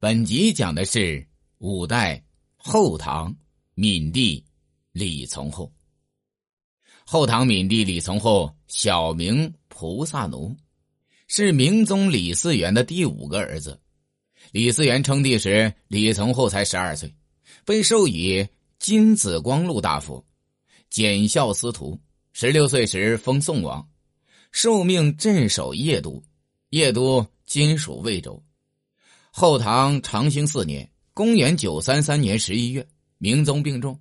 本集讲的是五代后唐闵帝李从厚。后唐闵帝李从厚，小名菩萨奴，是明宗李嗣源的第五个儿子。李嗣源称帝时，李从厚才十二岁，被授以金紫光禄大夫、检校司徒。十六岁时封宋王，受命镇守邺都，邺都今属魏州。后唐长兴四年，公元九三三年十一月，明宗病重，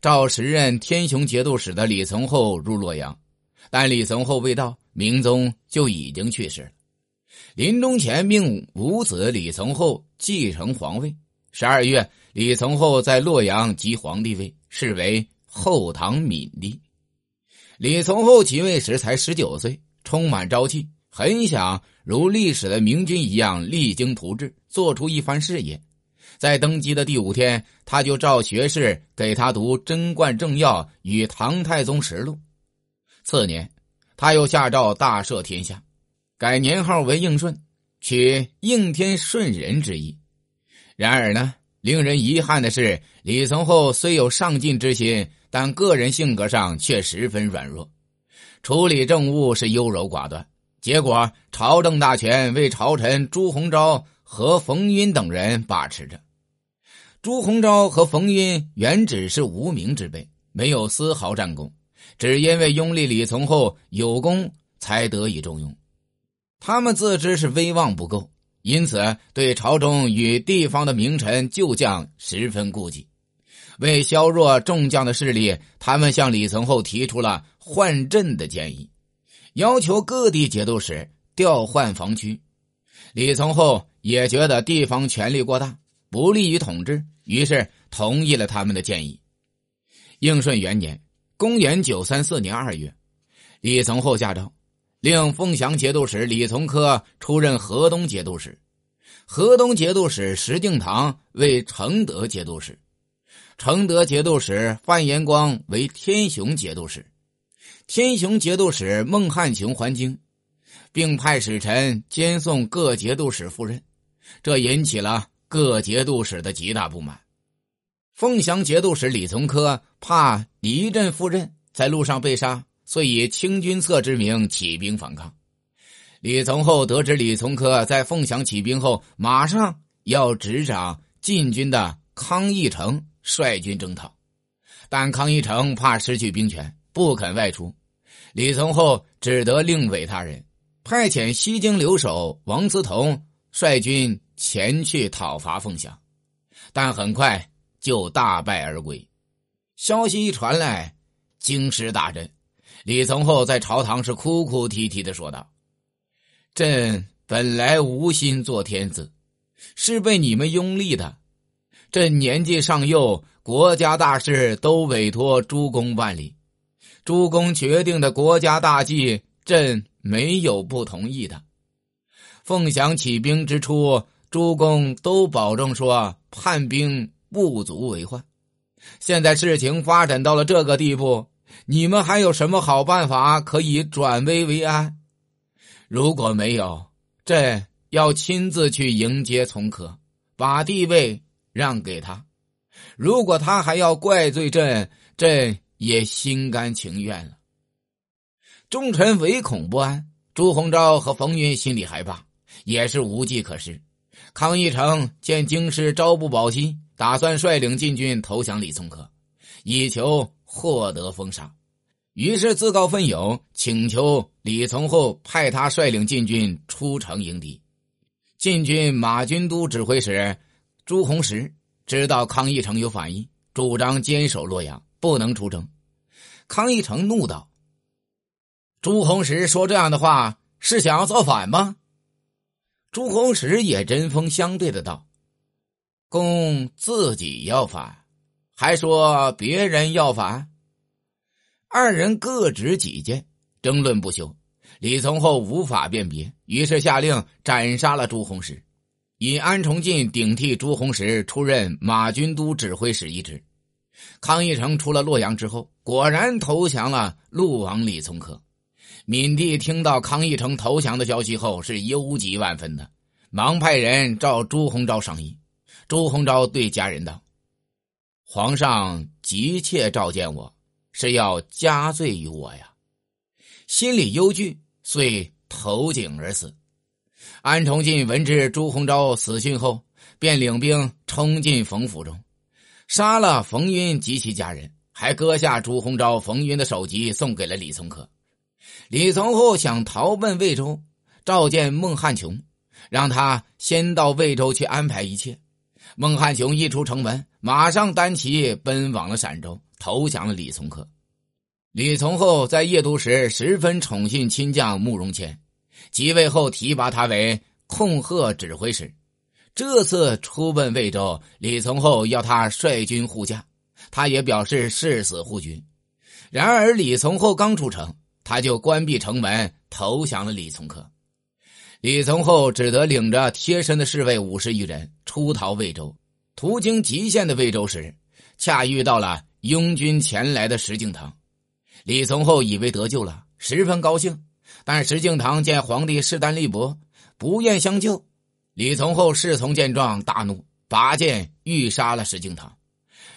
召时任天雄节度使的李从厚入洛阳，但李从厚未到，明宗就已经去世了。临终前命五子李从厚继承皇位。十二月，李从厚在洛阳即皇帝位，是为后唐闵帝。李从厚即位时才十九岁，充满朝气。很想如历史的明君一样励精图治，做出一番事业。在登基的第五天，他就召学士给他读《贞观政要》与《唐太宗实录》。次年，他又下诏大赦天下，改年号为应顺，取应天顺人之意。然而呢，令人遗憾的是，李从厚虽有上进之心，但个人性格上却十分软弱，处理政务是优柔寡断。结果，朝政大权为朝臣朱鸿昭和冯晕等人把持着。朱鸿昭和冯晕原只是无名之辈，没有丝毫战功，只因为拥立李从厚有功，才得以重用。他们自知是威望不够，因此对朝中与地方的名臣旧将十分顾忌。为削弱众将的势力，他们向李从厚提出了换阵的建议。要求各地节度使调换防区，李从厚也觉得地方权力过大，不利于统治，于是同意了他们的建议。应顺元年（公元934年二月），李从厚下诏，令凤翔节度使李从珂出任河东节度使，河东节度使石敬瑭为承德节度使，承德节度使范延光为天雄节度使。天雄节度使孟汉琼还京，并派使臣兼送各节度使赴任，这引起了各节度使的极大不满。凤翔节度使李从珂怕离阵赴任，在路上被杀，遂以清君侧之名起兵反抗。李从厚得知李从珂在凤翔起兵后，马上要执掌禁军的康义成率军征讨，但康义成怕失去兵权。不肯外出，李从厚只得另委他人，派遣西京留守王思同率军前去讨伐凤翔，但很快就大败而归。消息一传来，京师大震。李从厚在朝堂是哭哭啼啼的说道：“朕本来无心做天子，是被你们拥立的。朕年纪尚幼，国家大事都委托诸公办理。”诸公决定的国家大计，朕没有不同意的。凤翔起兵之初，诸公都保证说叛兵不足为患。现在事情发展到了这个地步，你们还有什么好办法可以转危为安？如果没有，朕要亲自去迎接从可，把地位让给他。如果他还要怪罪朕，朕。也心甘情愿了。众臣唯恐不安，朱鸿昭和冯云心里害怕，也是无计可施。康义成见京师朝不保夕，打算率领禁军投降李从珂，以求获得封赏。于是自告奋勇，请求李从厚派他率领禁军出城迎敌。禁军马军都指挥使朱洪石知道康义成有反应，主张坚守洛阳。不能出征，康义成怒道：“朱洪石说这样的话，是想要造反吗？”朱洪石也针锋相对的道：“公自己要反，还说别人要反。”二人各执己见，争论不休。李从厚无法辨别，于是下令斩杀了朱洪石，以安重进顶替朱洪石出任马军都指挥使一职。康义成出了洛阳之后，果然投降了陆王李从珂。闵帝听到康义成投降的消息后，是忧急万分的，忙派人召朱鸿昭商议。朱鸿昭对家人道：“皇上急切召见我，是要加罪于我呀。”心里忧惧，遂投井而死。安重进闻知朱鸿昭死讯后，便领兵冲进冯府中，杀了冯云及其家人，还割下朱鸿昭、冯云的首级，送给了李从珂。李从厚想逃奔魏州，召见孟汉琼，让他先到魏州去安排一切。孟汉琼一出城门，马上单骑奔往了陕州，投降了李从珂。李从厚在夜都时十分宠信亲将慕容谦，即位后提拔他为控贺指挥使。这次出奔魏州，李从厚要他率军护驾，他也表示誓死护军。然而李从厚刚出城，他就关闭城门，投降了李从珂。李从厚只得领着贴身的侍卫五十余人出逃魏州，途经极限的魏州时，恰遇到了拥军前来的石敬瑭。李从厚以为得救了，十分高兴。但石敬瑭见皇帝势单力薄，不愿相救。李从厚侍从见状大怒，拔剑欲杀了石敬瑭。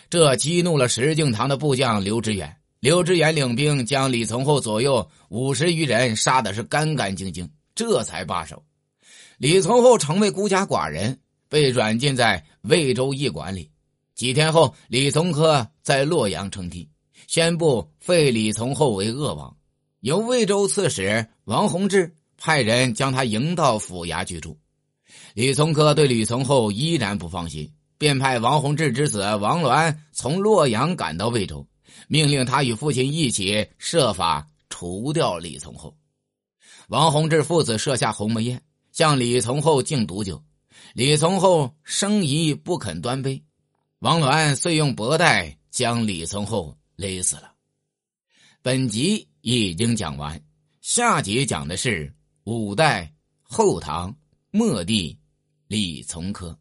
这激怒了石敬瑭的部将刘知远。刘知远领兵将李从厚左右五十余人杀的是干干净净。这才罢手，李从厚成为孤家寡人，被软禁在魏州驿馆里。几天后，李从珂在洛阳称帝，宣布废李从厚为鄂王，由魏州刺史王弘志派人将他迎到府衙居住。李从珂对李从厚依然不放心，便派王弘志之子王鸾从洛阳赶到魏州，命令他与父亲一起设法除掉李从厚。王弘志父子设下鸿门宴，向李从厚敬毒酒。李从厚生疑不肯端杯，王鸾遂用帛带将李从厚勒死了。本集已经讲完，下集讲的是五代后唐末帝李从珂。